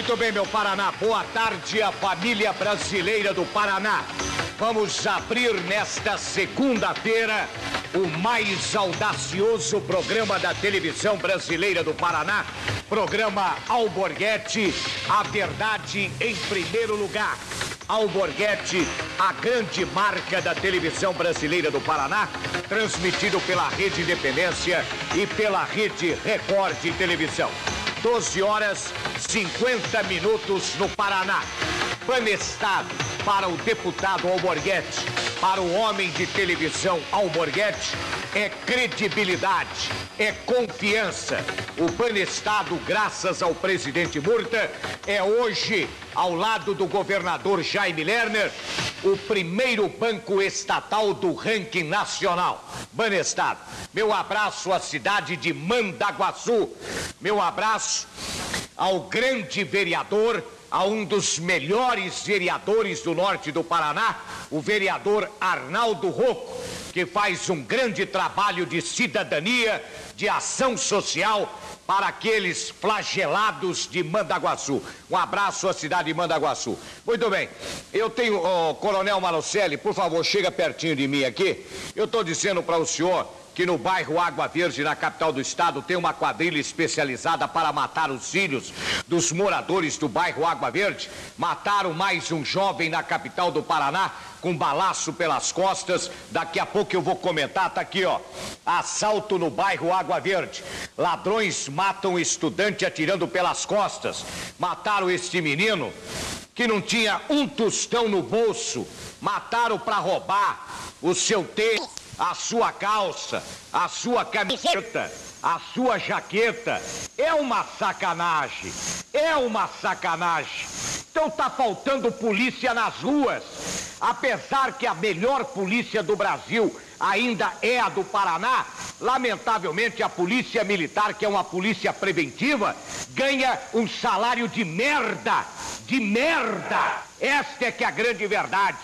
Muito bem, meu Paraná. Boa tarde, a família brasileira do Paraná. Vamos abrir nesta segunda-feira o mais audacioso programa da televisão brasileira do Paraná, programa Alborguete, a verdade em primeiro lugar. Alborguete, a grande marca da televisão brasileira do Paraná, transmitido pela Rede Independência e pela Rede Record de Televisão. 12 horas 50 minutos no Paraná. Panestado para o deputado Alborguete, para o homem de televisão Alborguete, é credibilidade, é confiança. O Panestado, graças ao presidente Murta, é hoje, ao lado do governador Jaime Lerner, o primeiro banco estatal do ranking nacional. Banestado, meu abraço à cidade de Mandaguaçu, meu abraço ao grande vereador, a um dos melhores vereadores do norte do Paraná, o vereador Arnaldo Rocco, que faz um grande trabalho de cidadania, de ação social para aqueles flagelados de Mandaguaçu. Um abraço à cidade de Mandaguaçu. Muito bem, eu tenho, oh, Coronel Marocelli, por favor, chega pertinho de mim aqui. Eu estou dizendo para o senhor que no bairro Água Verde, na capital do estado, tem uma quadrilha especializada para matar os filhos dos moradores do bairro Água Verde. Mataram mais um jovem na capital do Paraná com balaço pelas costas. Daqui a pouco eu vou comentar, tá aqui, ó. Assalto no bairro Água Verde. Ladrões matam estudante atirando pelas costas. Mataram este menino que não tinha um tostão no bolso. Mataram para roubar o seu tênis a sua calça, a sua camiseta, a sua jaqueta. É uma sacanagem. É uma sacanagem. Então tá faltando polícia nas ruas. Apesar que a melhor polícia do Brasil ainda é a do Paraná, lamentavelmente a polícia militar, que é uma polícia preventiva, ganha um salário de merda. De merda. Esta é que é a grande verdade.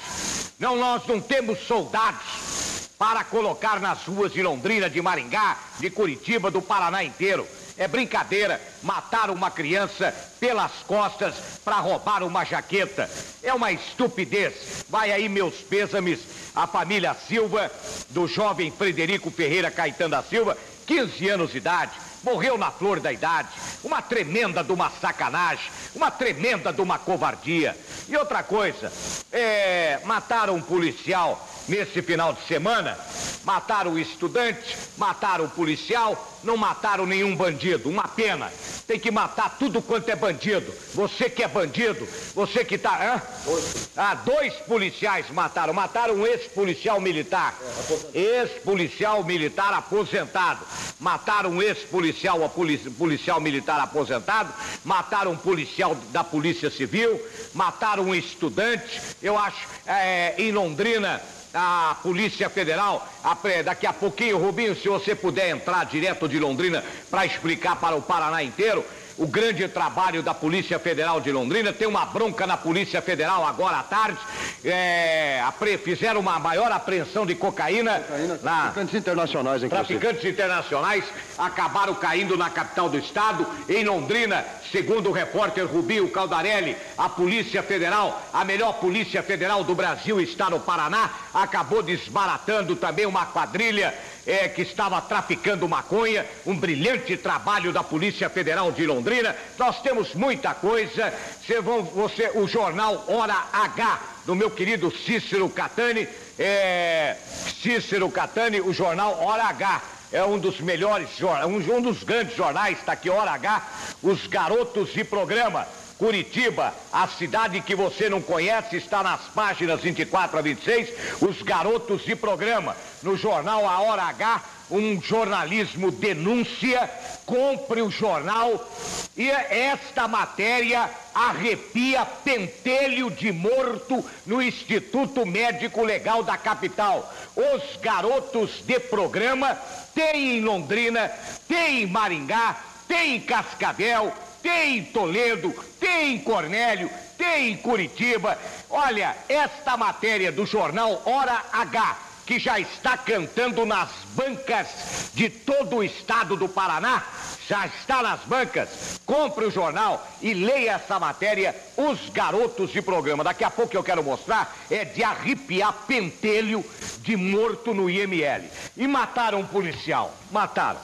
Não, nós não temos soldados para colocar nas ruas de Londrina, de Maringá, de Curitiba, do Paraná inteiro. É brincadeira matar uma criança pelas costas para roubar uma jaqueta. É uma estupidez. Vai aí meus pêsames à família Silva, do jovem Frederico Ferreira Caetano da Silva, 15 anos de idade. Morreu na flor da idade. Uma tremenda de uma sacanagem, uma tremenda de uma covardia. E outra coisa, é, mataram um policial nesse final de semana. Mataram o estudante, mataram o policial, não mataram nenhum bandido. Uma pena. Tem que matar tudo quanto é bandido. Você que é bandido, você que tá. Hã? Ah, dois policiais mataram. Mataram um ex-policial militar. Ex-policial militar aposentado. Mataram um ex-policial policial militar aposentado. Mataram um policial da Polícia Civil. Mataram um estudante. Eu acho, é, em Londrina, a Polícia Federal. Daqui a pouquinho, Rubinho, se você puder entrar direto de Londrina para explicar para o Paraná inteiro o grande trabalho da Polícia Federal de Londrina. Tem uma bronca na Polícia Federal agora à tarde. É, fizeram uma maior apreensão de cocaína. cocaína na, traficantes internacionais, inclusive. Traficantes internacionais acabaram caindo na capital do estado, em Londrina, segundo o repórter Rubinho Caldarelli. A Polícia Federal, a melhor Polícia Federal do Brasil, está no Paraná, acabou desbaratando também uma quadrilha é, que estava traficando maconha, um brilhante trabalho da Polícia Federal de Londrina. Nós temos muita coisa. Vão, você o jornal Hora H, do meu querido Cícero Catani. É, Cícero Catani, o jornal Hora H. É um dos melhores, um, um dos grandes jornais, está aqui, Hora H, os garotos de programa. Curitiba, a cidade que você não conhece, está nas páginas 24 a 26, os garotos de programa. No jornal A Hora H, um jornalismo denúncia, compre o jornal e esta matéria arrepia pentelho de morto no Instituto Médico Legal da capital. Os garotos de programa tem em Londrina, tem em Maringá, tem em Cascavel, tem em Toledo, tem em Cornélio, tem em Curitiba. Olha, esta matéria do jornal Hora H que já está cantando nas bancas de todo o estado do Paraná, já está nas bancas. Compre o jornal e leia essa matéria, Os Garotos de Programa. Daqui a pouco eu quero mostrar, é de arrepiar pentelho de morto no IML. E mataram um policial. Mataram.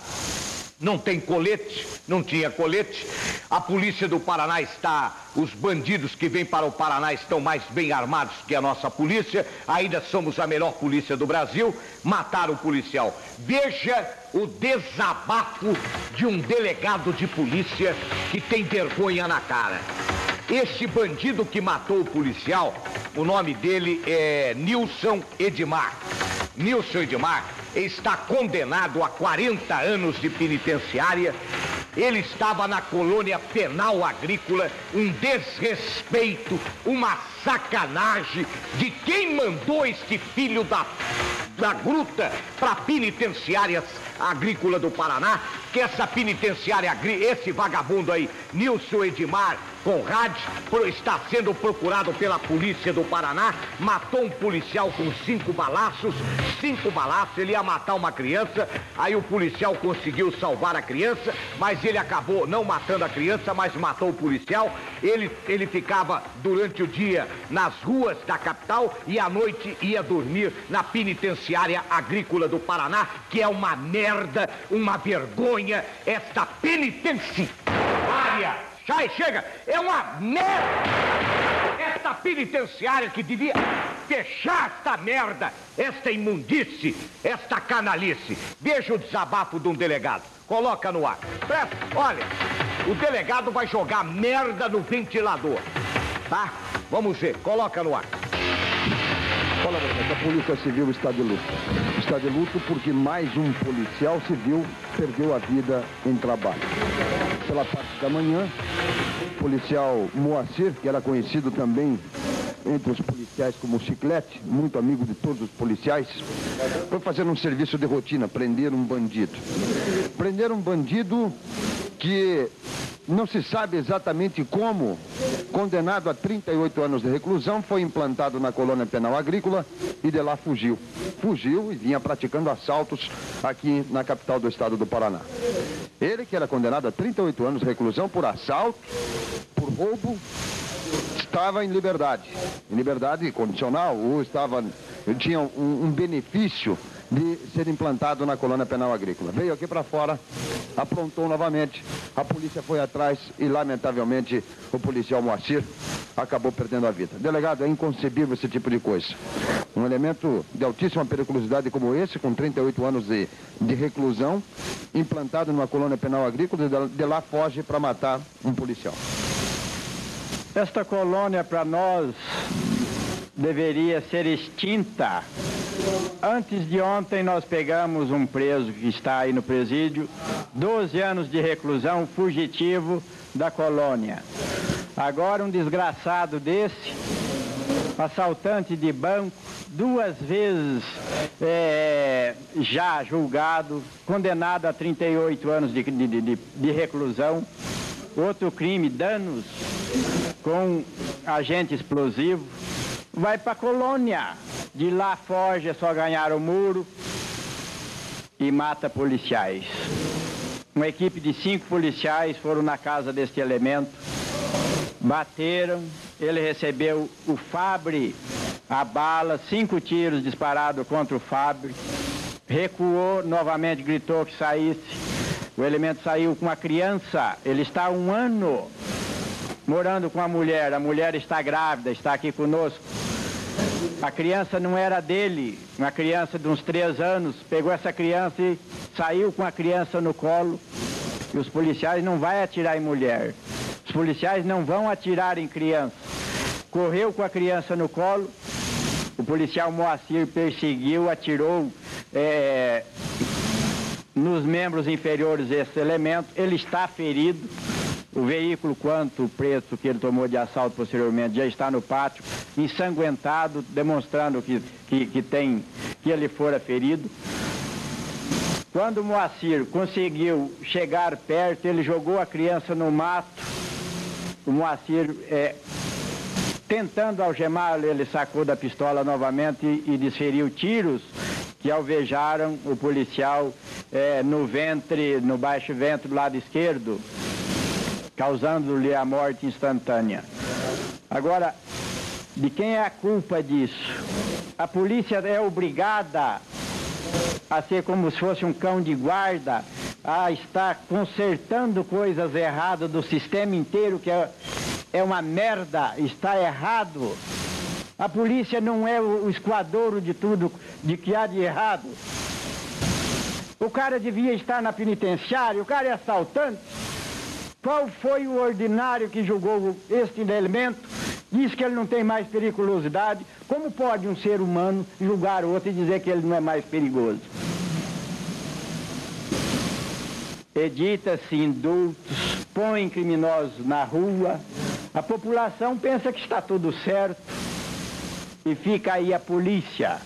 Não tem colete, não tinha colete. A polícia do Paraná está. Os bandidos que vêm para o Paraná estão mais bem armados que a nossa polícia. Ainda somos a melhor polícia do Brasil. Mataram o policial. Veja o desabafo de um delegado de polícia que tem vergonha na cara. Esse bandido que matou o policial, o nome dele é Nilson Edmar. Nilson Edmar está condenado a 40 anos de penitenciária. Ele estava na colônia penal agrícola, um desrespeito, uma sacanagem de quem mandou este filho da, da gruta para penitenciárias agrícola do Paraná, que essa penitenciária, esse vagabundo aí, Nilson Edmar Conrad, está sendo procurado pela polícia do Paraná, matou um policial com cinco balaços, cinco balaços, ele ia matar uma criança, aí o policial conseguiu salvar a criança, mas ele acabou não matando a criança, mas matou o policial, ele, ele ficava durante o dia nas ruas da capital e à noite ia dormir na penitenciária agrícola do Paraná, que é uma merda, uma vergonha, esta penitenciária. Sai, chega! É uma merda! Esta penitenciária que devia fechar esta merda, esta imundície, esta canalice. Veja o desabafo de um delegado. Coloca no ar. Presta, olha, o delegado vai jogar merda no ventilador. Tá? Vamos ver, coloca no ar. Fala, a Polícia Civil está de luto. Está de luto porque mais um policial civil perdeu a vida em trabalho. Pela parte da manhã, o policial Moacir, que era conhecido também entre os policiais como Chiclete, muito amigo de todos os policiais, foi fazer um serviço de rotina, prender um bandido. Prender um bandido que não se sabe exatamente como, condenado a 38 anos de reclusão, foi implantado na colônia penal agrícola e de lá fugiu. Fugiu e vinha praticando assaltos aqui na capital do estado do Paraná. Ele, que era condenado a 38 anos de reclusão por assalto, por roubo, estava em liberdade. Em liberdade condicional, ou estava, tinha um, um benefício de ser implantado na colônia penal agrícola. Veio aqui para fora, aprontou novamente, a polícia foi atrás e, lamentavelmente, o policial Moacir acabou perdendo a vida. Delegado, é inconcebível esse tipo de coisa. Um elemento de altíssima periculosidade como esse, com 38 anos de, de reclusão, implantado numa colônia penal agrícola, de lá foge para matar um policial. Esta colônia, para nós, deveria ser extinta. Antes de ontem nós pegamos um preso que está aí no presídio, 12 anos de reclusão, fugitivo da colônia. Agora um desgraçado desse, assaltante de banco, duas vezes é, já julgado, condenado a 38 anos de, de, de, de reclusão. Outro crime, danos com agente explosivo vai para a colônia. De lá foge, é só ganhar o muro e mata policiais. Uma equipe de cinco policiais foram na casa deste elemento, bateram, ele recebeu o Fabre, a bala, cinco tiros disparados contra o Fabre, recuou, novamente gritou que saísse. O elemento saiu com a criança, ele está há um ano morando com a mulher, a mulher está grávida, está aqui conosco. A criança não era dele, uma criança de uns três anos, pegou essa criança e saiu com a criança no colo. E os policiais não vão atirar em mulher. Os policiais não vão atirar em criança. Correu com a criança no colo, o policial Moacir perseguiu, atirou é, nos membros inferiores desse elemento, ele está ferido. O veículo, quanto o preço que ele tomou de assalto posteriormente, já está no pátio, ensanguentado, demonstrando que, que, que tem, que ele fora ferido. Quando o Moacir conseguiu chegar perto, ele jogou a criança no mato. O Moacir, é, tentando algemá-lo, ele sacou da pistola novamente e, e desferiu tiros que alvejaram o policial é, no ventre, no baixo ventre do lado esquerdo, causando-lhe a morte instantânea. Agora, de quem é a culpa disso? A polícia é obrigada a ser como se fosse um cão de guarda, a estar consertando coisas erradas do sistema inteiro, que é, é uma merda, está errado. A polícia não é o esquadro de tudo de que há de errado. O cara devia estar na penitenciária, o cara é assaltante. Qual foi o ordinário que julgou este elemento? Diz que ele não tem mais periculosidade. Como pode um ser humano julgar outro e dizer que ele não é mais perigoso? Edita-se indultos, põe criminosos na rua. A população pensa que está tudo certo e fica aí a polícia.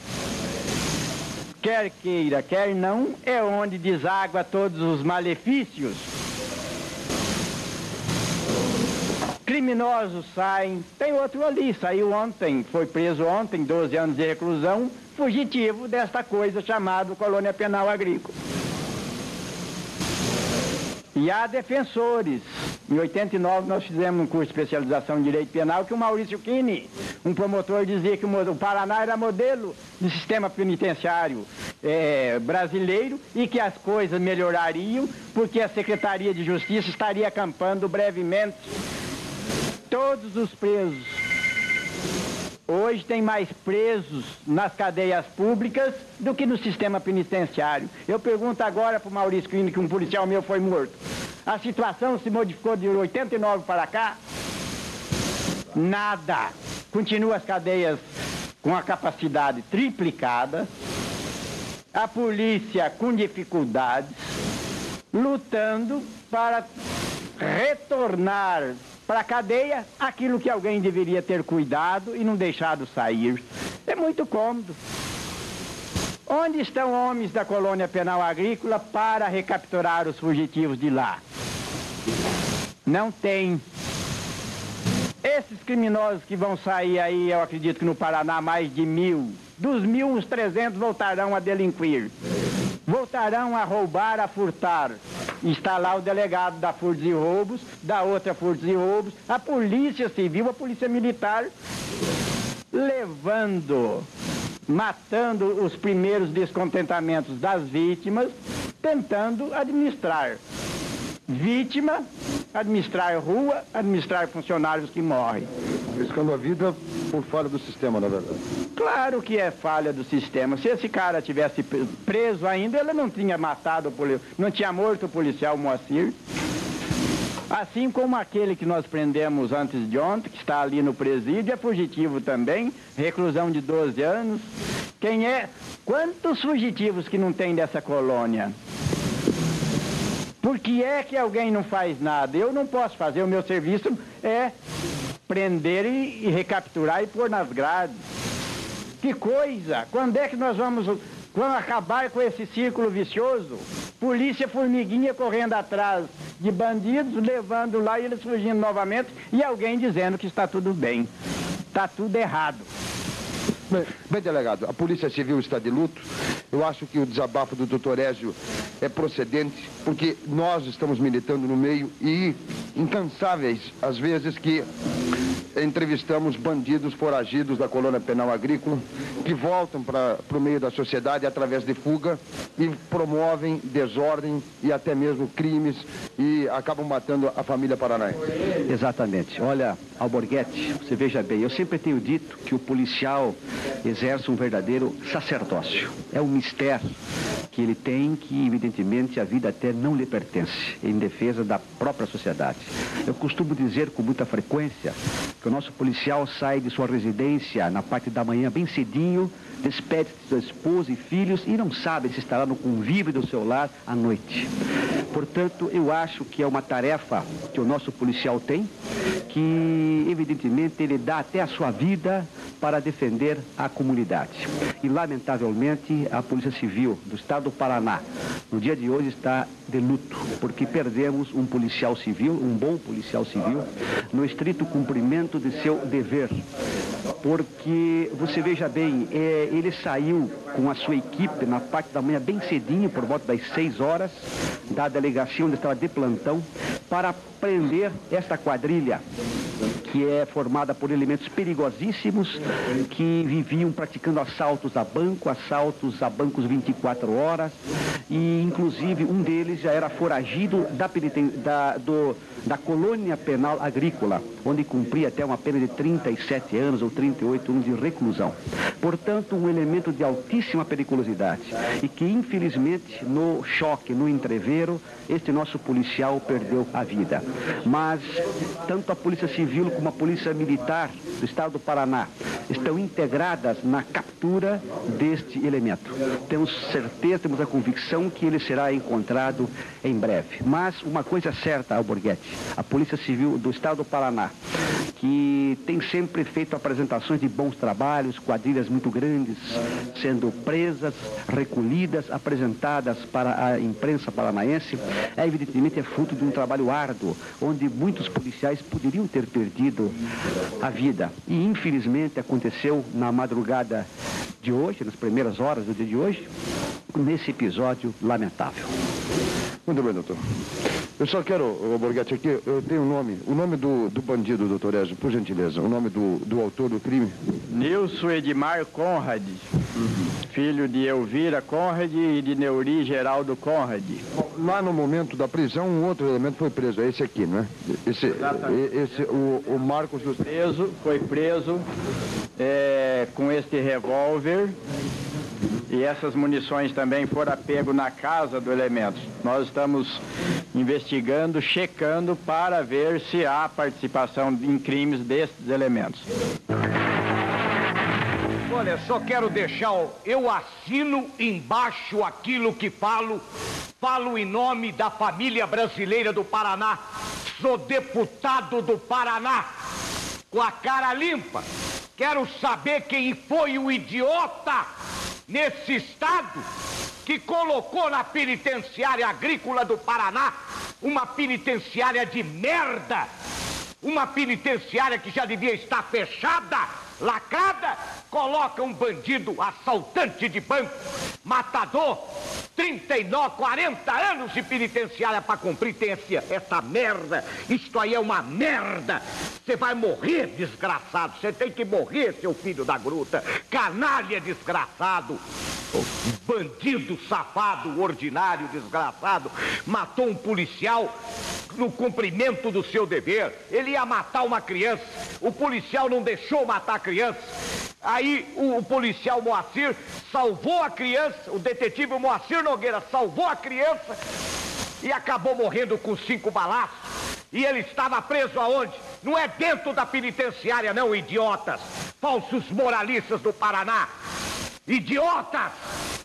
Quer queira, quer não, é onde deságua todos os malefícios. Criminosos saem, tem outro ali, saiu ontem, foi preso ontem, 12 anos de reclusão, fugitivo desta coisa chamada colônia penal agrícola. E há defensores. Em 89 nós fizemos um curso de especialização em direito penal que o Maurício Kini, um promotor, dizia que o Paraná era modelo de sistema penitenciário é, brasileiro e que as coisas melhorariam porque a Secretaria de Justiça estaria acampando brevemente todos os presos. Hoje tem mais presos nas cadeias públicas do que no sistema penitenciário. Eu pergunto agora para o Maurício Quini, que um policial meu foi morto. A situação se modificou de 89 para cá? Nada. Continua as cadeias com a capacidade triplicada, a polícia com dificuldades, lutando para retornar para a cadeia aquilo que alguém deveria ter cuidado e não deixado sair. É muito cômodo. Onde estão homens da colônia penal agrícola para recapturar os fugitivos de lá? Não tem. Esses criminosos que vão sair aí, eu acredito que no Paraná, mais de mil. Dos mil, uns trezentos voltarão a delinquir. Voltarão a roubar, a furtar. Está lá o delegado da Furtos e Roubos, da outra Furtos e Roubos, a Polícia Civil, a Polícia Militar, levando, matando os primeiros descontentamentos das vítimas, tentando administrar. Vítima, administrar rua, administrar funcionários que morrem. A vida por falha do sistema, na verdade. Claro que é falha do sistema. Se esse cara tivesse preso ainda, ele não tinha matado, o não tinha morto o policial Moacir. Assim como aquele que nós prendemos antes de ontem, que está ali no presídio, é fugitivo também, reclusão de 12 anos. Quem é? Quantos fugitivos que não tem dessa colônia? Por que é que alguém não faz nada? Eu não posso fazer, o meu serviço é prender e, e recapturar e pôr nas grades. Que coisa! Quando é que nós vamos, vamos acabar com esse círculo vicioso? Polícia formiguinha correndo atrás de bandidos, levando lá e eles fugindo novamente e alguém dizendo que está tudo bem. Está tudo errado. Bem, bem, delegado, a Polícia Civil está de luto. Eu acho que o desabafo do doutor Ézio é procedente, porque nós estamos militando no meio e incansáveis, às vezes, que entrevistamos bandidos foragidos da colônia penal agrícola que voltam para o meio da sociedade através de fuga e promovem desordem e até mesmo crimes e acabam matando a família paranaense. Exatamente. Olha, Alborguete, você veja bem, eu sempre tenho dito que o policial exerce um verdadeiro sacerdócio. É um mistério que ele tem que, evidentemente, a vida até não lhe pertence, em defesa da própria sociedade. Eu costumo dizer com muita frequência que o nosso policial sai de sua residência na parte da manhã bem cedinho, despede-se da esposa e filhos e não sabe se estará no convívio do seu lar à noite. Portanto, eu acho que é uma tarefa que o nosso policial tem, que evidentemente ele dá até a sua vida para defender a comunidade. E, lamentavelmente, a Polícia Civil do Estado do Paraná, no dia de hoje, está de luto, porque perdemos um policial civil, um bom policial civil, no estrito cumprimento de seu dever. Porque, você veja bem, é, ele saiu com a sua equipe na parte da manhã, bem cedinho, por volta das 6 horas, da delegacia onde estava de plantão, para prender esta quadrilha que é formada por elementos perigosíssimos que viviam praticando assaltos a banco, assaltos a bancos 24 horas e inclusive um deles já era foragido da, da, do, da colônia penal agrícola, onde cumpria até uma pena de 37 anos ou 38 anos de reclusão. Portanto, um elemento de altíssima periculosidade e que infelizmente no choque, no entreveiro, este nosso policial perdeu a vida. Mas tanto a Polícia Civil como a Polícia Militar do Estado do Paraná estão integradas na captura deste elemento. Temos certeza, temos a convicção que ele será encontrado em breve. Mas uma coisa é certa, Alborguete, a Polícia Civil do Estado do Paraná, que tem sempre feito apresentações de bons trabalhos, quadrilhas muito grandes, sendo presas, recolhidas, apresentadas para a imprensa paranaense, é evidentemente é fruto de um trabalho árduo, onde muitos policiais poderiam ter perdido a vida. E infelizmente aconteceu na madrugada de hoje, nas primeiras horas do dia de hoje, nesse episódio lamentável. Muito bem, doutor. Eu só quero, Borghetti, aqui, eu tenho o um nome, o nome do, do bandido, doutor Ezio, por gentileza, o nome do, do autor do crime. Nilson Edmar Conrad, filho de Elvira Conrad e de Neuri Geraldo Conrad. Lá no momento da prisão, um outro elemento foi preso, é esse aqui, não é? Esse, esse o, o Marcos dos... Preso, foi preso é, com este revólver e essas munições também foram pego na casa do elemento. Nós estamos investigando, checando para ver se há participação em crimes desses elementos. Olha, só quero deixar, eu assino embaixo aquilo que falo, falo em nome da família brasileira do Paraná, sou deputado do Paraná, com a cara limpa. Quero saber quem foi o idiota nesse estado que colocou na penitenciária agrícola do Paraná uma penitenciária de merda, uma penitenciária que já devia estar fechada, lacrada, coloca um bandido assaltante de banco, matador, 39, 40 anos de penitenciária para cumprir, tem essa merda. Isto aí é uma merda. Você vai morrer, desgraçado. Você tem que morrer, seu filho da gruta. Canalha desgraçado. Bandido safado, ordinário, desgraçado. Matou um policial no cumprimento do seu dever. Ele ia matar uma criança. O policial não deixou matar a criança. Aí o, o, policial Moacir salvou a criança, o detetive Moacir Nogueira salvou a criança e acabou morrendo com cinco balaços. E ele estava preso aonde? Não é dentro da penitenciária, não, idiotas. Falsos moralistas do Paraná. Idiotas!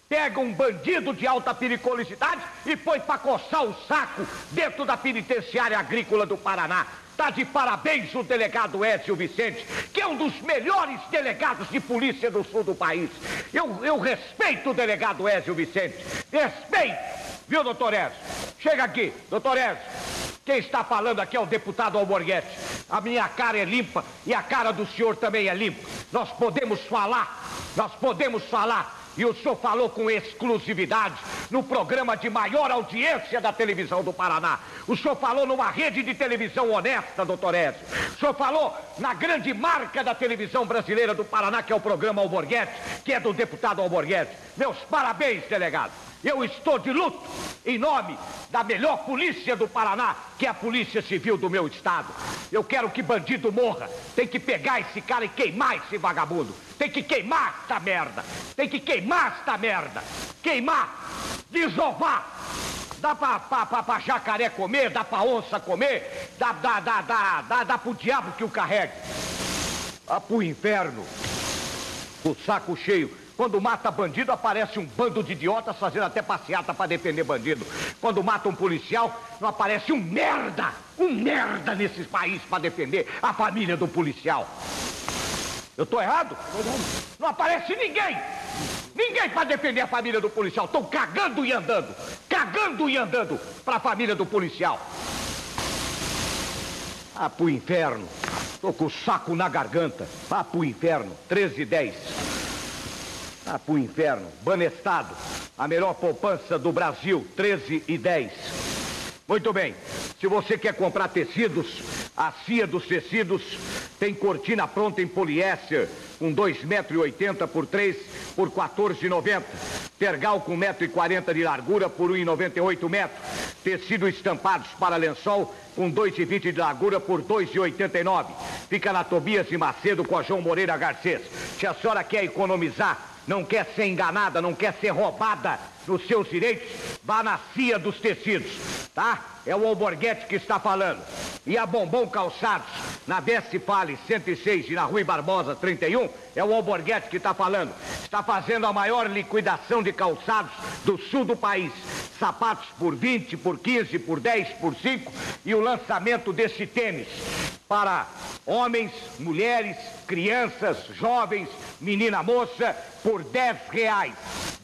Pegam um bandido de alta periculosidade e põe para coçar o saco dentro da penitenciária agrícola do Paraná. Está de parabéns o delegado Ézio Vicente, que é um dos melhores delegados de polícia do sul do país. Eu, eu respeito o delegado Ézio Vicente. Respeito! Viu, doutor Ézio? Chega aqui, doutor Ézio. Quem está falando aqui é o deputado Alborguete. A minha cara é limpa e a cara do senhor também é limpa. Nós podemos falar, nós podemos falar e o senhor falou com exclusividade no programa de maior audiência da televisão do Paraná. O senhor falou numa rede de televisão honesta, doutor Ézio. O senhor falou na grande marca da televisão brasileira do Paraná, que é o programa Alborguete, que é do deputado Alborguete. Meus parabéns, delegado. Eu estou de luto em nome da melhor polícia do Paraná, que é a Polícia Civil do meu estado. Eu quero que bandido morra. Tem que pegar esse cara e queimar esse vagabundo. Tem que queimar esta merda. Tem que queimar esta merda. Queimar, desovar. Dá pra, pra, pra, pra jacaré comer, dá pra onça comer, dá, dá, dá, dá, dá, dá pro diabo que o carregue. Dá pro inferno. O saco cheio quando mata bandido, aparece um bando de idiotas fazendo até passeata para defender bandido. Quando mata um policial, não aparece um merda, um merda nesse país para defender a família do policial. Eu tô errado? Não aparece ninguém! Ninguém para defender a família do policial. Estão cagando e andando. Cagando e andando para a família do policial. Ah, pro inferno. Tô com o saco na garganta. Ah, pro inferno. 13 e 10. Ah, pro inferno. Banestado. A melhor poupança do Brasil. 13 e 10. Muito bem. Se você quer comprar tecidos, a Cia dos Tecidos tem cortina pronta em poliéster com 2,80 metros por 3 por 14,90. Tergal com 1,40m de largura por 1,98 metros. Tecido estampados para lençol com 2,20 de largura por 2,89. Fica na Tobias e Macedo com a João Moreira Garcês. Se a senhora quer economizar, não quer ser enganada, não quer ser roubada nos seus direitos, vá na CIA dos tecidos, tá? É o Alborguete que está falando. E a Bombom Calçados, na Desce Fale 106 e na Rui Barbosa 31, é o Alborguete que está falando. Está fazendo a maior liquidação de calçados do sul do país. Sapatos por 20, por 15, por 10, por 5 e o lançamento desse tênis para homens, mulheres, crianças, jovens, menina moça, por 10 reais.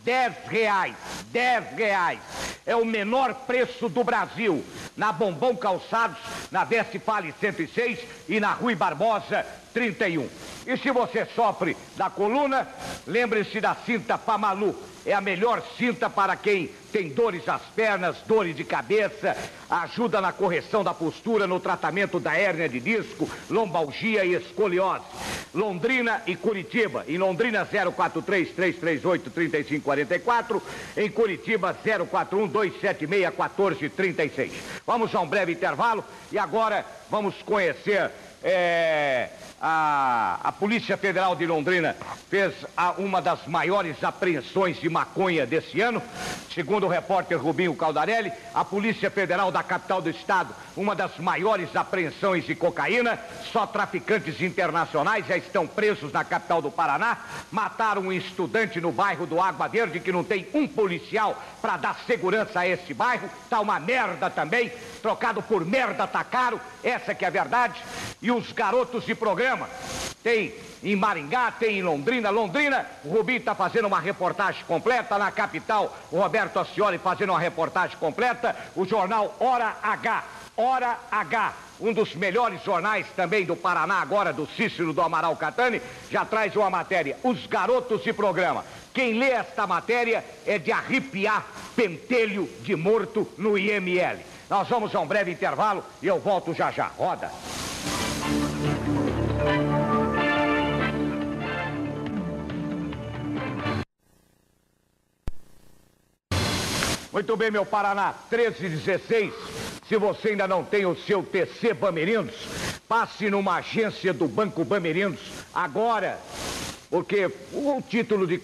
10 reais. 10 reais. É o menor preço do Brasil. Na Bombom Calçados, na Desce Fale 106 e na Rui Barbosa 31. E se você sofre da coluna, lembre-se da cinta Pamalu. É a melhor cinta para quem tem dores nas pernas, dores de cabeça, ajuda na correção da postura, no tratamento da hérnia de disco, lombalgia e escoliose. Londrina e Curitiba. Em Londrina 043 338 3544, em Curitiba 041 276 1436. Vamos a um breve intervalo e agora vamos conhecer é, a, a Polícia Federal de Londrina fez a, uma das maiores apreensões de maconha desse ano. Segundo o repórter Rubinho Caldarelli, a Polícia Federal da capital do estado, uma das maiores apreensões de cocaína. Só traficantes internacionais já estão presos na capital do Paraná. Mataram um estudante no bairro do Água Verde que não tem um policial para dar segurança a esse bairro. Tá uma merda também. Trocado por merda tá caro. Essa que é a verdade. E os garotos de programa. Tem em Maringá, tem em Londrina. Londrina, o Rubinho está fazendo uma reportagem completa. Na capital, o Roberto Ascioli fazendo uma reportagem completa. O jornal Hora H. Hora H, um dos melhores jornais também do Paraná, agora do Cícero do Amaral Catani, já traz uma matéria. Os garotos de programa. Quem lê esta matéria é de arrepiar pentelho de morto no IML. Nós vamos a um breve intervalo e eu volto já já. Roda. Muito bem, meu Paraná, 13 e 16. Se você ainda não tem o seu TC Bamerindos, passe numa agência do Banco Bamerindos agora. Porque o título de,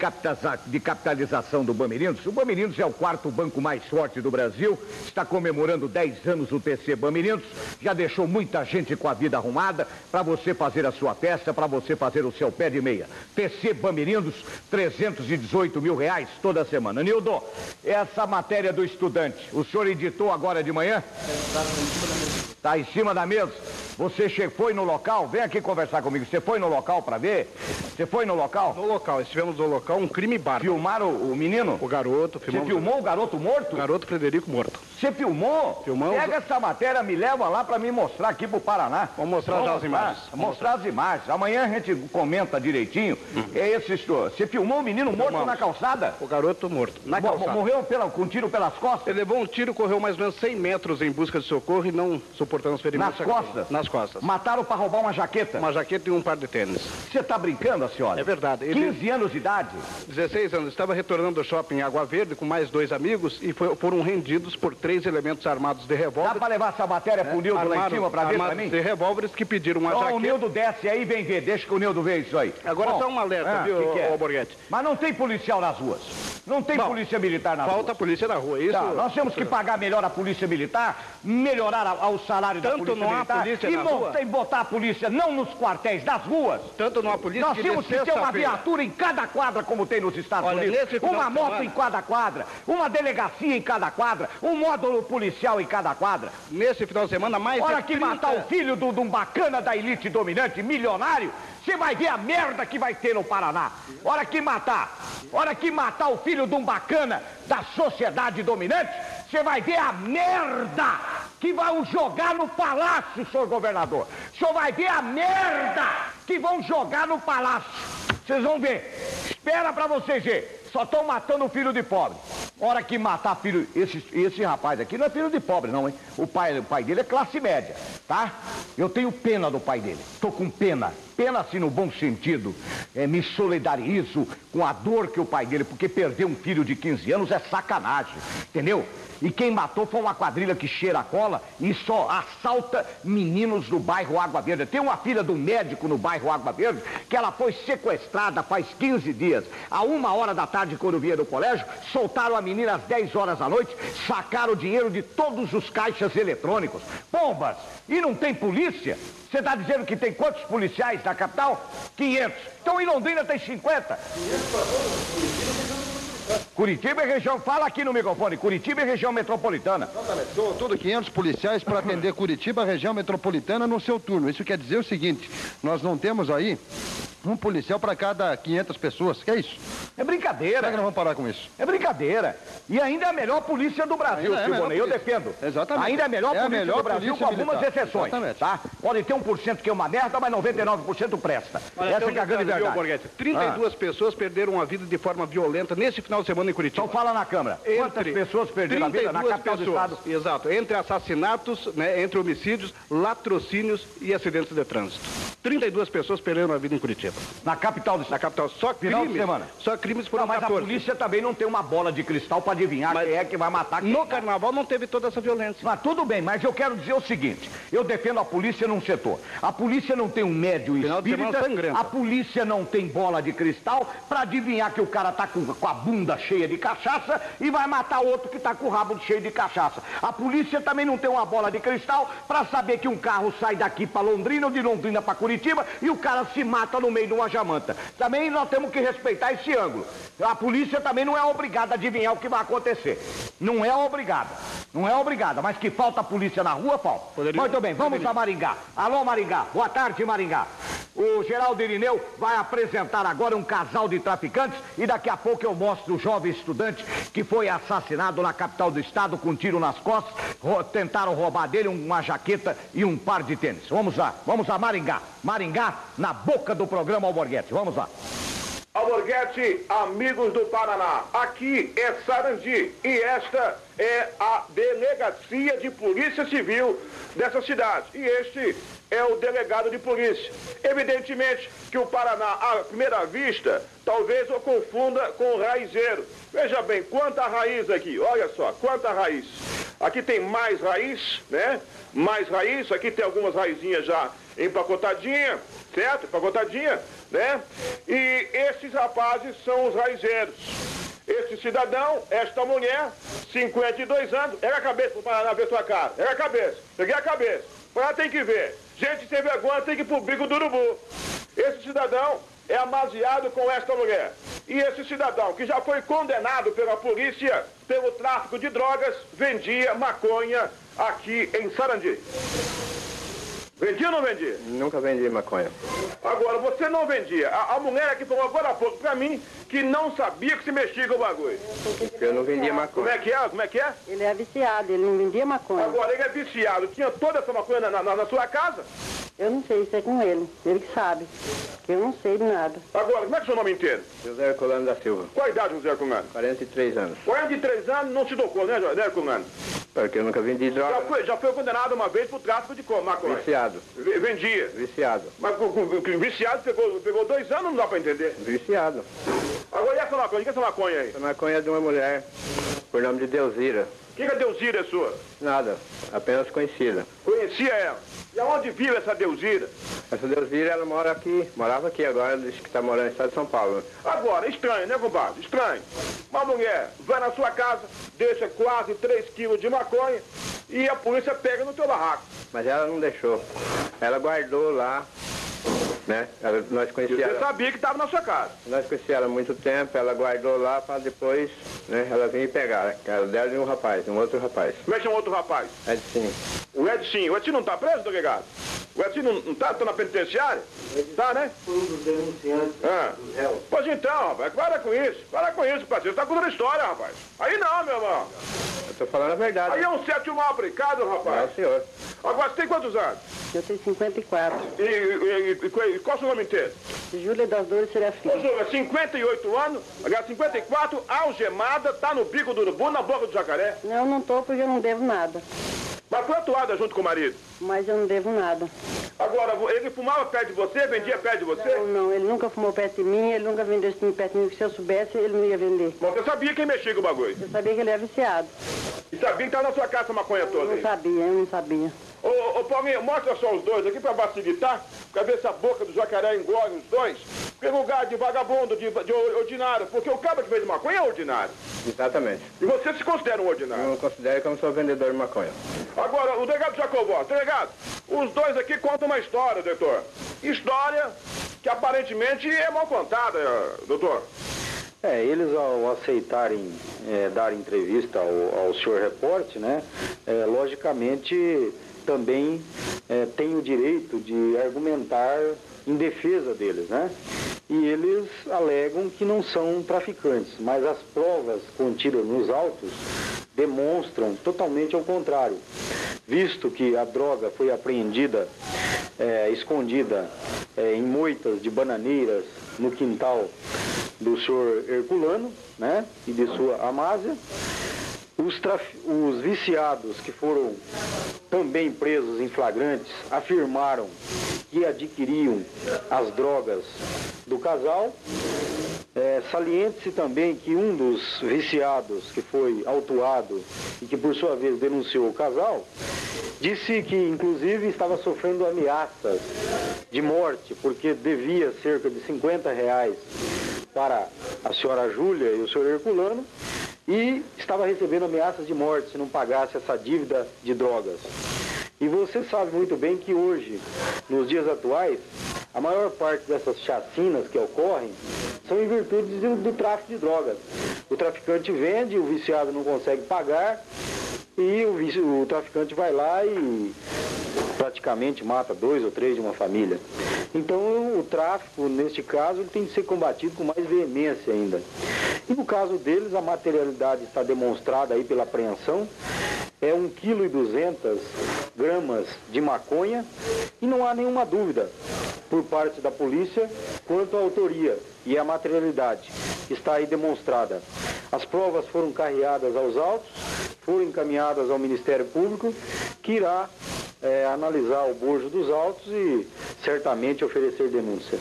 de capitalização do Bamerindos, o Bamerindos é o quarto banco mais forte do Brasil, está comemorando 10 anos o TC Bamerindos, já deixou muita gente com a vida arrumada para você fazer a sua festa, para você fazer o seu pé de meia. TC Bamerindos, 318 mil reais toda semana. Nildo, essa matéria do estudante, o senhor editou agora de manhã? Está em cima da mesa. Você foi no local? Vem aqui conversar comigo. Você foi no local para ver? Você foi no local? No local, estivemos no local, um crime bárbaro. Filmaram o, o menino? O garoto. Você filmou o garoto morto? O garoto Frederico morto. Você filmou? Filmamos. Pega essa matéria, me leva lá para me mostrar aqui pro Paraná. Vamos mostrar Vamos já as imagens. Mostrar, mostrar as imagens. Amanhã a gente comenta direitinho. Uhum. É esse Você filmou o menino morto Filmamos. na calçada? O garoto morto. Na Mo calçada. Morreu pela, com um tiro pelas costas? Ele levou um tiro, correu mais ou menos 100 metros em busca de socorro e não suportando os ferimentos. Nas costas? Nas costas. Mataram para roubar uma jaqueta? Uma jaqueta e um par de tênis. Você está brincando, senhora? É verdade. Ele... 15 anos de idade? 16 anos. Estava retornando do shopping em Água Verde com mais dois amigos e foi, foram rendidos por três elementos armados de revólver. Dá para levar essa matéria pro é, Nildo lá em cima para ver para mim? de revólveres que pediram uma jaqueta. o Nildo desce aí, vem ver. Deixa que o Nildo vê isso aí. Agora Bom, só um alerta, ah, viu, que que é? Borghetti? Mas não tem policial nas ruas. Não tem Bom, polícia militar na rua. Falta polícia na rua, isso. Tá, nós temos que pagar melhor a polícia militar, melhorar o salário Tanto da polícia não militar há polícia, e, rua? e botar a polícia não nos quartéis, nas ruas. Tanto numa polícia Nós que de que ter uma sexta-feira- viatura em cada quadra, como tem nos Estados Olha, Unidos. Uma moto em cada quadra, uma delegacia em cada quadra, um módulo policial em cada quadra. Nesse final de semana, mais Hora que 30... matar o filho de um bacana da elite dominante, milionário, você vai ver a merda que vai ter no Paraná. Hora que matar, hora que matar o filho de um bacana da sociedade dominante, você vai ver a merda que vão jogar no palácio, senhor governador. O senhor vai ver a merda que vão jogar no palácio. Vocês vão ver. Espera pra vocês ver. Só estão matando o filho de pobre. Hora que matar filho. Esse, esse rapaz aqui não é filho de pobre, não, hein? O pai, o pai dele é classe média, tá? Eu tenho pena do pai dele. Tô com pena. Pena assim no bom sentido. É, me solidarizo com a dor que o pai dele, porque perder um filho de 15 anos é sacanagem. Entendeu? E quem matou foi uma quadrilha que cheira a cola e só assalta meninos do bairro Água Verde. Tem uma filha do médico no bairro Água Verde que ela foi sequestrada faz 15 dias. A uma hora da tarde, quando vinha do colégio, soltaram a menina às 10 horas da noite, sacaram o dinheiro de todos os caixas eletrônicos. Pombas! E não tem polícia? Você está dizendo que tem quantos policiais na capital? 500. Então em Londrina tem 50. Curitiba é região, fala aqui no microfone, Curitiba é região metropolitana. São tudo 500 policiais para atender Curitiba, região metropolitana, no seu turno. Isso quer dizer o seguinte: nós não temos aí um policial para cada 500 pessoas. Que é isso? É brincadeira. Será que nós vamos parar com isso? É brincadeira. E ainda é a melhor polícia do Brasil, Ainda é melhor eu defendo. Exatamente. Ainda é a melhor É a polícia melhor do Brasil, polícia com algumas militar. exceções. Exatamente. Tá? Pode ter 1% que é uma merda, mas 99% presta. Olha, Essa um é a grande viu, verdade. Borghetti? 32 pessoas perderam a vida de forma violenta nesse final de semana em Curitiba. Então fala na Câmara. Quantas pessoas perderam a vida na 32 capital do Estado? Exato, entre assassinatos, né, entre homicídios, latrocínios e acidentes de trânsito. 32 pessoas perderam a vida em Curitiba. Na capital do Na capital, só Final de crimes. semana. Só crimes foram Não, mas 14. a polícia também não tem uma bola de cristal para adivinhar Mas quem é que vai matar quem. No carnaval não teve toda essa violência. Mas tudo bem, mas eu quero dizer o seguinte: eu defendo a polícia num setor. A polícia não tem um médio Final espírita, a polícia não tem bola de cristal para adivinhar que o cara tá com, com a bunda cheia de cachaça e vai matar outro que tá com o rabo cheio de cachaça. A polícia também não tem uma bola de cristal para saber que um carro sai daqui para Londrina ou de Londrina para Curitiba e o cara se mata no meio de uma jamanta. Também nós temos que respeitar esse ângulo. A polícia também não é obrigada a adivinhar o que vai acontecer. Não é obrigada. Não é obrigada, mas que falta polícia na rua, falta. Poderia- Muito bem, vamos poderia. a Maringá. Alô, Maringá. Boa tarde, Maringá. O Geraldo Irineu vai apresentar agora um casal de traficantes e daqui a pouco eu mostro o jovem estudante que foi assassinado na capital do estado com um tiro nas costas. Tentaram roubar dele uma jaqueta e um par de tênis. Vamos lá, vamos a Maringá. Maringá na boca do programa Alborguete. Vamos lá. Alborguete, amigos do Paraná, aqui é Sarandi e esta é a delegacia de polícia civil dessa cidade. E este é o delegado de polícia. Evidentemente que o Paraná, à primeira vista, talvez o confunda com o raizeiro. Veja bem, quanta raiz aqui, olha só, quanta raiz. Aqui tem mais raiz, né? Mais raiz, aqui tem algumas raizinhas já empacotadinha, certo? Empacotadinha, né? E esses rapazes são os raizeiros. Esse cidadão, esta mulher, 52 anos, era a cabeça pro Paraná ver sua cara. Era a cabeça. Peguei a cabeça. Paraná tem que ver. Gente sem vergonha tem que ir pro bico do urubu. Esse cidadão é amaziado com esta mulher. E esse cidadão, que já foi condenado pela polícia pelo tráfico de drogas, vendia maconha aqui em Sarandi. Vendia ou não vendia? Nunca vendi maconha. Agora, você não vendia. A, a mulher aqui falou agora há pouco pra mim que não sabia que se mexia com o bagulho. Porque eu não vendia Como maconha. é que é? Como é que é? Ele é viciado, ele não vendia maconha. Agora, ele é viciado. Tinha toda essa maconha na, na- na sua casa? Eu não sei, isso é com ele. Ele que sabe. Eu não sei de nada. Agora, como é que é o seu nome inteiro? José Herculano da Silva, Qual a idade, José Cunano? 43 anos. 43 anos, não se tocou, né, José Cunano? Porque eu nunca vendi Já droga. foi, já foi condenado uma vez por tráfico de co- maconha. Viciado. V- Vendia. Viciado. Mas com, com, com viciado pegou, pegou dois anos, não dá pra entender. Viciado. Agora, e essa maconha? O que é essa maconha aí? Essa maconha é de uma mulher, por nome de Deusira. O que, que a Deusira é sua? Nada, apenas conhecida. Conhecia ela. E aonde vive essa Deusira? Essa Deusira, ela mora aqui, morava aqui agora, disse que está morando no estado de São Paulo. Agora, estranho, né, compadre? Estranho. Uma mulher vai na sua casa, deixa quase 3 quilos de maconha, e a polícia pega no teu barraco. Mas ela não deixou. Ela guardou lá, né? Ela, nós E conhecíamos você ela, sabia que estava na sua casa. nós conhecíamos ela há muito tempo, ela guardou lá para depois, né? Ela vir pegar. Era dela e um rapaz, um outro rapaz. Como é que chama outro rapaz? É sim. O Edson. O Edson não tá preso, delegado? O Edson não, não tá, tá na penitenciária? Tá, né? Foi um dos denunciantes Ah. Pois então, rapaz, para com isso. Para com isso, parceiro. Você tá contando história, rapaz. Aí não, meu irmão. Eu tô falando a verdade. Aí é um sétimo mal aplicado, rapaz. senhor. Agora, você tem quantos anos? Eu tenho 54. E, e, e- e- qual é o seu nome inteiro? Júlia das Dores Serafim. Ô, Júlia, 58 anos, agora 54, algemada, tá no bico do urubu, na boca do jacaré. Não, eu não tô porque eu não devo nada. Mas foi atuada junto com o marido. Mas eu não devo nada. Agora, ele fumava perto de você, vendia perto de você? Não, não, ele nunca fumou perto de mim, ele nunca vendeu esse perto de mim. Se eu soubesse, ele não ia vender. Mas você sabia quem mexia com o bagulho. Eu sabia que ele era viciado. E sabia que tava na sua casa a maconha Eu toda não aí. sabia, eu não sabia. Ô, ô Paulinho, mostra só os dois aqui pra facilitar, pra ver se a boca do jacaré engole os dois. Porque lugar de vagabundo, de, de ordinário, porque o cara que vende maconha é ordinário. Exatamente. E você se considera um ordinário. Eu considero que eu não sou vendedor de maconha. Agora, o delegado Jacobó, delegado, os dois aqui contam uma história, doutor. História que aparentemente é mal contada, doutor. É, eles ao aceitarem é, dar entrevista ao, ao senhor repórter, né, é, logicamente também é, têm o direito de argumentar em defesa deles, né? E eles alegam que não são traficantes, mas as provas contidas nos autos demonstram totalmente ao contrário, visto que a droga foi apreendida, é, escondida é, em moitas de bananeiras no quintal do senhor Herculano, né, e de sua Amásia. Os, traf- os viciados que foram também presos em flagrantes afirmaram que adquiriam as drogas do casal. É, Saliente-se também que um dos viciados que foi autuado e que por sua vez denunciou o casal, disse que inclusive estava sofrendo ameaças de morte porque devia cerca de 50 reais para a senhora Júlia e o senhor Herculano e estava recebendo ameaças de morte se não pagasse essa dívida de drogas. E você sabe muito bem que hoje, nos dias atuais, a maior parte dessas chacinas que ocorrem são em virtude do, do tráfico de drogas. O traficante vende, o viciado não consegue pagar e o, o traficante vai lá e praticamente mata dois ou três de uma família. Então o tráfico, neste caso, ele tem que ser combatido com mais veemência ainda. E no caso deles, a materialidade está demonstrada aí pela apreensão, é 1,2 kg gramas de maconha e não há nenhuma dúvida por parte da polícia quanto à autoria e à materialidade está aí demonstrada. As provas foram carreadas aos autos, foram encaminhadas ao Ministério Público, que irá eh, analisar o bojo dos autos e certamente oferecer denúncia.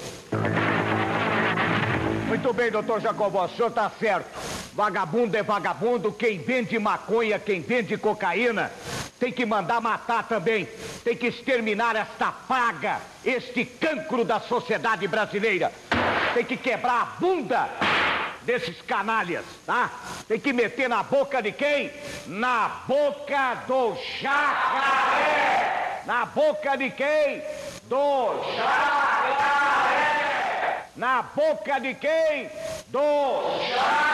Muito bem, doutor Jacobó, o senhor está certo. Vagabundo é vagabundo, quem vende maconha, quem vende cocaína, tem que mandar matar também. Tem que exterminar esta praga, este cancro da sociedade brasileira. Tem que quebrar a bunda desses canalhas, tá? Tem que meter na boca de quem? Na boca do jacaré! Na boca de quem? Do jacaré! Na boca de quem? Do jacaré!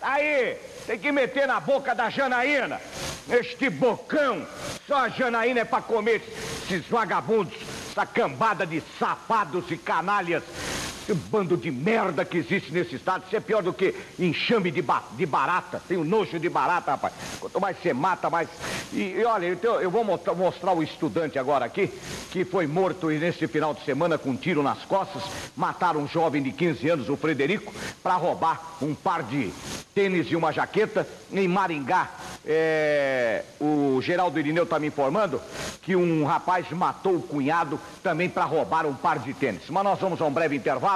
Aí, tem que meter na boca da Janaína. Este bocão. Só a Janaína é pra comer esses vagabundos, essa cambada de safados e canalhas. Esse bando de merda que existe nesse estado, isso é pior do que enxame de, ba- de barata. Tenho nojo de barata, rapaz. Quanto mais você mata, mais. E, e olha, então, eu vou mostrar, mostrar o estudante agora aqui, que foi morto nesse final de semana com um tiro nas costas. Mataram um jovem de 15 anos, o Frederico, para roubar um par de tênis e uma jaqueta. Em Maringá, é, o Geraldo Irineu está me informando que um rapaz matou o cunhado também para roubar um par de tênis. Mas nós vamos a um breve intervalo.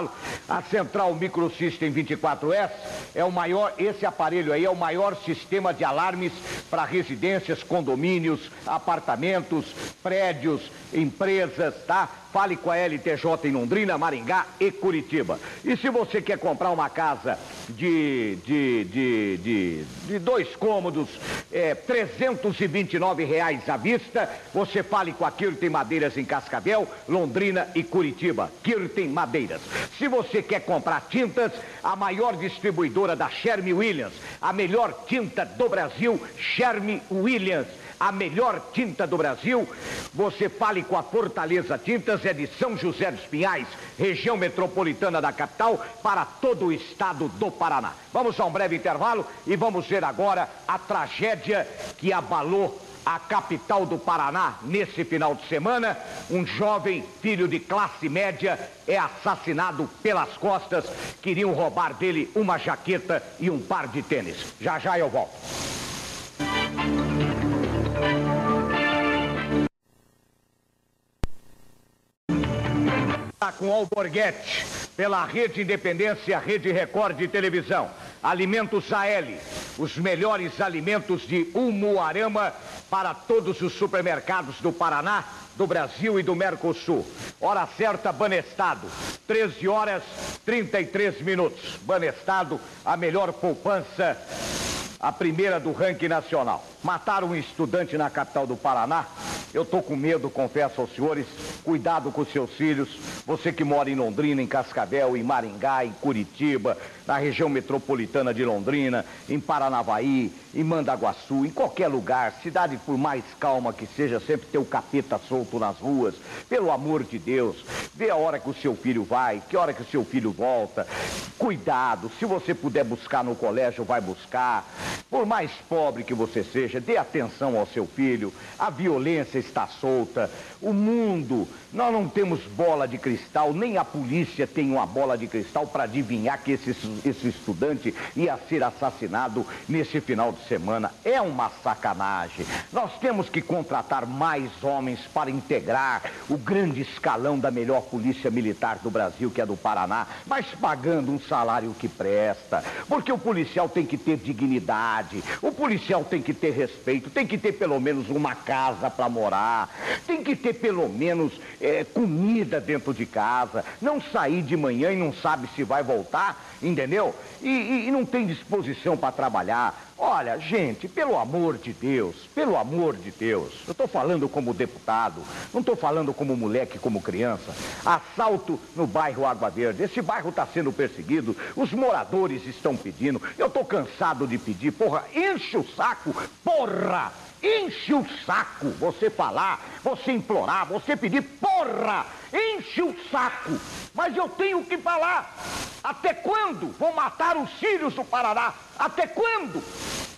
A Central Microsystem 24S é o maior, esse aparelho aí é o maior sistema de alarmes para residências, condomínios, apartamentos, prédios, empresas, tá? Fale com a LTJ em Londrina, Maringá e Curitiba. E se você quer comprar uma casa de, de, de, de, de dois cômodos, é, 329 reais à vista. Você fale com a Kirten Madeiras em Cascavel, Londrina e Curitiba. Kirten Madeiras. Se você quer comprar tintas, a maior distribuidora da Sherme Williams, a melhor tinta do Brasil, Sherme Williams a melhor tinta do Brasil. Você fale com a Fortaleza Tintas, é de São José dos Pinhais, região metropolitana da capital, para todo o estado do Paraná. Vamos a um breve intervalo e vamos ver agora a tragédia que abalou a capital do Paraná nesse final de semana. Um jovem filho de classe média é assassinado pelas costas. Queriam roubar dele uma jaqueta e um par de tênis. Já já eu volto. Está com Alborguete, pela Rede Independência, Rede Record de Televisão. Alimentos AL, os melhores alimentos de Umuarama para todos os supermercados do Paraná, do Brasil e do Mercosul. Hora certa, Banestado, 13 horas 33 minutos. Banestado, a melhor poupança, a primeira do ranking nacional. Mataram um estudante na capital do Paraná eu estou com medo, confesso aos senhores. Cuidado com seus filhos. Você que mora em Londrina, em Cascavel, em Maringá, em Curitiba, na região metropolitana de Londrina, em Paranavaí, em Mandaguaçu, em qualquer lugar, cidade por mais calma que seja, sempre ter o capeta solto nas ruas. Pelo amor de Deus, vê a hora que o seu filho vai, que hora que o seu filho volta. Cuidado, se você puder buscar no colégio, vai buscar. Por mais pobre que você seja, dê atenção ao seu filho. A violência está solta. O mundo, nós não temos bola de cristal, nem a polícia tem uma bola de cristal para adivinhar que esse, esse estudante ia ser assassinado nesse final de semana. É uma sacanagem. Nós temos que contratar mais homens para integrar o grande escalão da melhor polícia militar do Brasil, que é do Paraná, mas pagando um salário que presta. Porque o policial tem que ter dignidade, o policial tem que ter respeito, tem que ter pelo menos uma casa para morar, tem que ter pelo menos é, comida dentro de casa, não sair de manhã e não sabe se vai voltar, entendeu? E, e, e não tem disposição para trabalhar. Olha, gente, pelo amor de Deus, pelo amor de Deus, eu estou falando como deputado, não estou falando como moleque, como criança. Assalto no bairro Água Verde. Esse bairro está sendo perseguido, os moradores estão pedindo. Eu estou cansado de pedir, porra, enche o saco, porra! Enche o saco você falar, você implorar, você pedir, porra! Enche o saco! Mas eu tenho que falar. Até quando vão matar os filhos do Paraná? Até quando?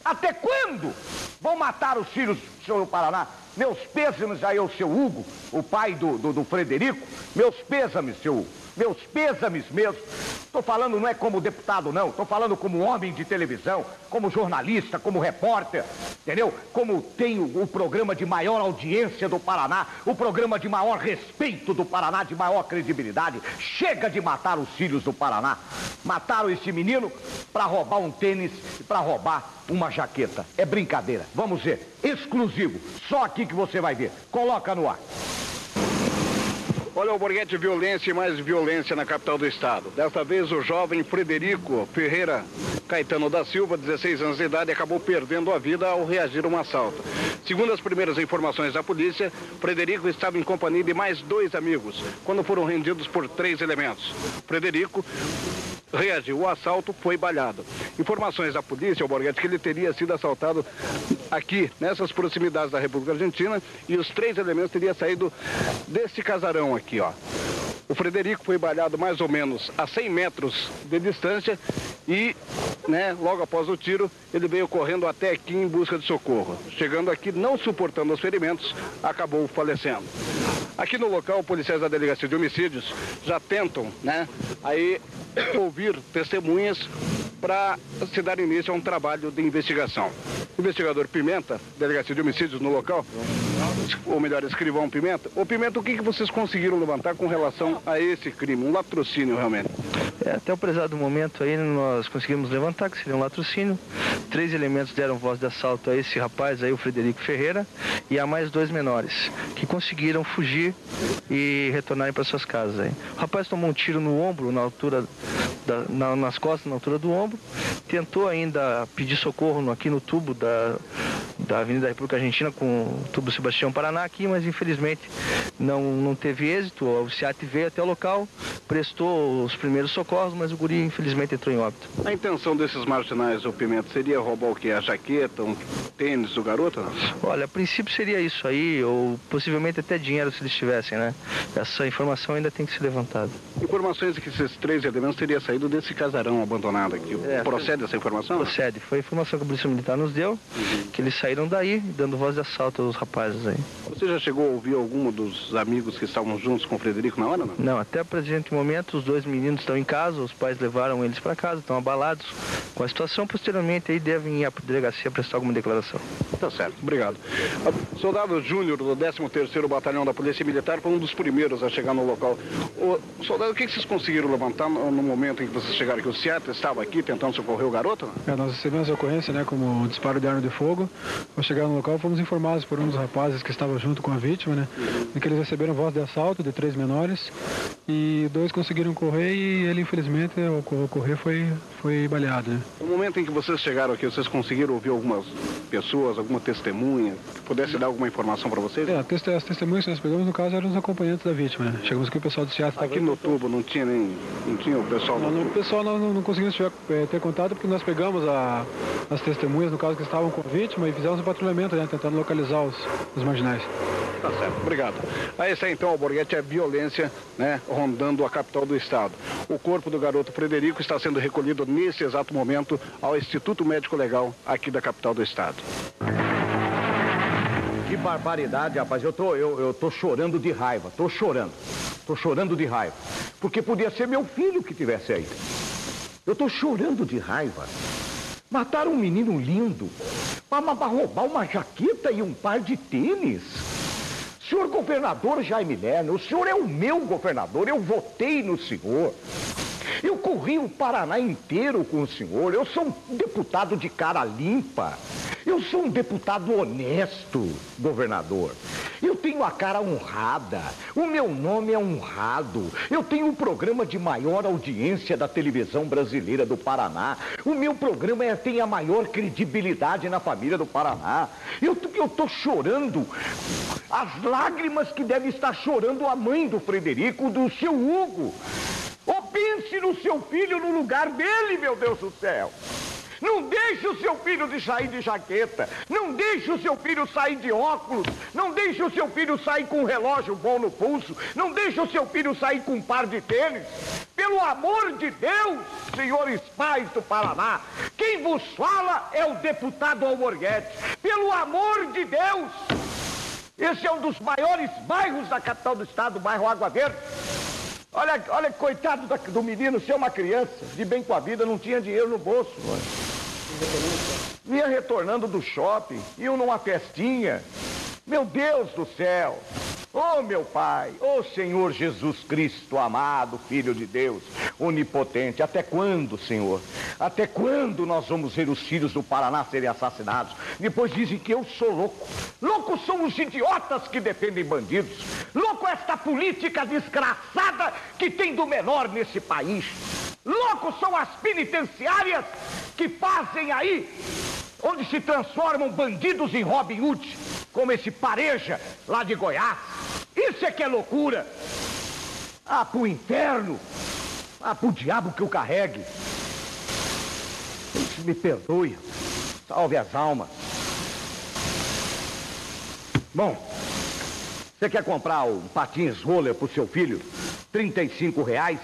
Até quando vão matar os filhos do Paraná? Meus pêsames aí ao seu Hugo, o pai do, do, do Frederico. Meus pêsames, seu Hugo meus pêsames mesmo. Estou falando não é como deputado, não. Estou falando como homem de televisão, como jornalista, como repórter, entendeu? Como tenho o programa de maior audiência do Paraná, o programa de maior respeito do Paraná, de maior credibilidade. Chega de matar os filhos do Paraná. Mataram esse menino para roubar um tênis para roubar uma jaqueta. É brincadeira. Vamos ver. Exclusivo. Só aqui que você vai ver. Coloca no ar. Olha o Borghetti, violência e mais violência na capital do estado. Desta vez o jovem Frederico Ferreira Caetano da Silva, 16 anos de idade, acabou perdendo a vida ao reagir a um assalto. Segundo as primeiras informações da polícia, Frederico estava em companhia de mais dois amigos, quando foram rendidos por três elementos. Frederico reagiu. O assalto foi balhado. Informações da polícia, o Borghetti, que ele teria sido assaltado aqui, nessas proximidades da República Argentina, e os três elementos teriam saído desse casarão aqui, ó. O Frederico foi balhado mais ou menos a 100 metros de distância e, né, logo após o tiro, ele veio correndo até aqui em busca de socorro. Chegando aqui, não suportando os ferimentos, acabou falecendo. Aqui no local, policiais da Delegacia de Homicídios já tentam, né, aí ouvir testemunhas para se dar início a um trabalho de investigação. O investigador Pimenta, Delegacia de Homicídios no local, ou melhor, escrivão Pimenta. Ô Pimenta, o que, que vocês conseguiram levantar com relação a esse crime, um latrocínio realmente? É, até o prezado momento aí nós conseguimos levantar, que seria um latrocínio. Três elementos deram voz de assalto a esse rapaz aí, o Frederico Ferreira, e a mais dois menores, que conseguiram fugir e retornarem para suas casas aí. O rapaz tomou um tiro no ombro na altura da, na, nas costas, na altura do ombro. Tentou ainda pedir socorro aqui no tubo da, da Avenida República Argentina com o tubo Sebastião Paraná aqui, mas infelizmente não, não teve êxito. O SEAT veio até o local, prestou os primeiros socorros, mas o guri infelizmente entrou em óbito. A intenção desses marginais, o Pimenta, seria roubar o que? A jaqueta, um tênis do garoto? Não? Olha, a princípio seria isso aí, ou possivelmente até dinheiro se eles tivessem, né? Essa informação ainda tem que ser levantada. Informações que esses três elementos teriam saído desse casarão abandonado aqui. É, Procede essa informação? Procede. Foi a informação que a Polícia Militar nos deu, uhum. que eles saíram daí, dando voz de assalto aos rapazes aí. Você já chegou a ouvir algum dos amigos que estavam juntos com o Frederico na hora, não? Não, até o presente momento os dois meninos estão em casa, os pais levaram eles para casa, estão abalados com a situação. Posteriormente aí devem ir à delegacia prestar alguma declaração. Tá certo, obrigado. O soldado Júnior do 13º Batalhão da Polícia Militar foi um dos primeiros a chegar no local. O soldado, o que vocês conseguiram levantar no momento em que vocês chegaram aqui? O SEAT estava aqui tentando socorrer o garoto? É, nós recebemos a ocorrência, né, como disparo de arma de fogo. Ao chegar no local, fomos informados por um dos rapazes que estava junto com a vítima, né, uhum. que eles receberam voz de assalto de três menores e dois conseguiram correr e ele, infelizmente, ao correr foi, foi baleado, né. No momento em que vocês chegaram aqui, vocês conseguiram ouvir algumas pessoas, alguma testemunha, que pudesse dar alguma informação para vocês? É, as testemunhas que nós pegamos, no caso, eram os acompanhantes da vítima, né. Chegamos aqui, o pessoal do teatro. Aqui no tubo não tinha nem... não tinha o pessoal... Não, o pessoal não, não, conseguimos é, ter contato porque nós pegamos a, as testemunhas, no caso, que estavam com a vítima e fizemos um patrulhamento, né, tentando localizar os, os marginais. Tá certo, obrigado. Aí está então, Alborguete, é violência, né, rondando a capital do estado. O corpo do garoto Frederico está sendo recolhido nesse exato momento ao Instituto Médico Legal aqui da capital do estado. Que barbaridade, rapaz. Eu tô, eu, eu tô chorando de raiva, tô chorando. Tô chorando de raiva. Porque podia ser meu filho que tivesse aí. Eu tô chorando de raiva. Mataram um menino lindo para roubar uma jaqueta e um par de tênis. Senhor governador Jaime Lerner, o senhor é o meu governador, eu votei no senhor. Eu corri o Paraná inteiro com o senhor, eu sou um deputado de cara limpa. Eu sou um deputado honesto, governador. Eu tenho a cara honrada. O meu nome é honrado. Eu tenho um programa de maior audiência da televisão brasileira do Paraná. O meu programa é, tem a maior credibilidade na família do Paraná. Eu estou chorando. As lágrimas que deve estar chorando a mãe do Frederico, do seu Hugo. Ou pense no seu filho no lugar dele, meu Deus do céu. Não deixe o seu filho de sair de jaqueta. Não deixe o seu filho sair de óculos. Não deixe o seu filho sair com um relógio bom no pulso. Não deixe o seu filho sair com um par de tênis. Pelo amor de Deus, senhores pais do Paraná, quem vos fala é o deputado Alborguete. Pelo amor de Deus, esse é um dos maiores bairros da capital do estado, o bairro Água Verde. Olha, olha, coitado do menino, ser uma criança, de bem com a vida, não tinha dinheiro no bolso. Vinha retornando do shopping, iam numa festinha. Meu Deus do céu! Oh, meu Pai, oh Senhor Jesus Cristo, amado Filho de Deus, onipotente, até quando, Senhor? Até quando nós vamos ver os filhos do Paraná serem assassinados? Depois dizem que eu sou louco. Loucos são os idiotas que defendem bandidos. Louco é esta política desgraçada que tem do menor nesse país. Loucos são as penitenciárias que fazem aí, onde se transformam bandidos em Robin Hood, como esse pareja lá de Goiás. Isso é que é loucura. Ah, pro inferno. Ah, pro diabo que eu carregue. Me perdoe. Salve as almas. Bom, você quer comprar um patins roller pro seu filho? 35 reais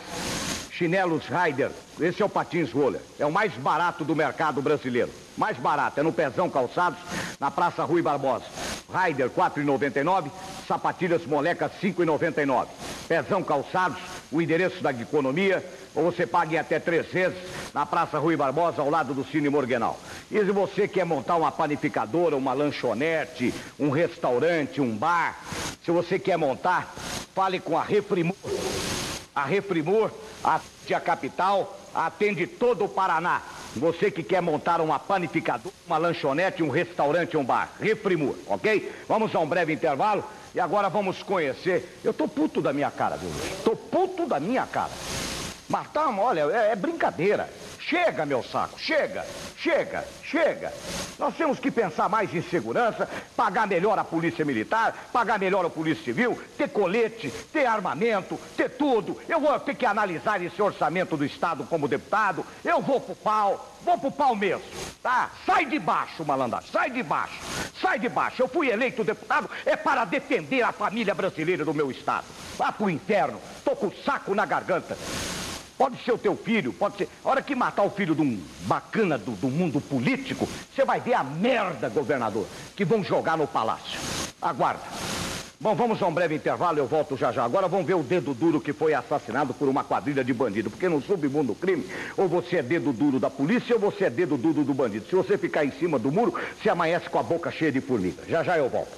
chinelos Ryder. Esse é o patins roller. É o mais barato do mercado brasileiro. Mais barato, é no Pezão Calçados, na Praça Rui Barbosa. Ryder 4,99, sapatilhas molecas 5,99. Pezão Calçados, o endereço da economia, ou você paga em até três vezes na Praça Rui Barbosa, ao lado do Cine Morganal. E se você quer montar uma panificadora, uma lanchonete, um restaurante, um bar, se você quer montar, fale com a Refrimor. A Refrimor atende a capital, atende todo o Paraná. Você que quer montar uma panificadora, uma lanchonete, um restaurante, um bar. Refrimor, ok? Vamos a um breve intervalo e agora vamos conhecer. Eu tô puto da minha cara, viu? Tô puto da minha cara. Matamos, olha, é, é brincadeira. Chega, meu saco, chega, chega, chega. Nós temos que pensar mais em segurança, pagar melhor a polícia militar, pagar melhor a polícia civil, ter colete, ter armamento, ter tudo. Eu vou ter que analisar esse orçamento do Estado como deputado, eu vou pro pau, vou pro pau mesmo, tá? Sai de baixo, malandro, sai de baixo, sai de baixo. Eu fui eleito deputado é para defender a família brasileira do meu Estado. Vá pro inferno, tô com o saco na garganta. Pode ser o teu filho, pode ser. A hora que matar o filho de um bacana do, do mundo político, você vai ver a merda, governador, que vão jogar no palácio. Aguarda. Bom, vamos a um breve intervalo, eu volto já já. Agora vamos ver o dedo duro que foi assassinado por uma quadrilha de bandido. Porque no submundo do crime, ou você é dedo duro da polícia ou você é dedo duro do bandido. Se você ficar em cima do muro, você amanhece com a boca cheia de formiga. Já já eu volto.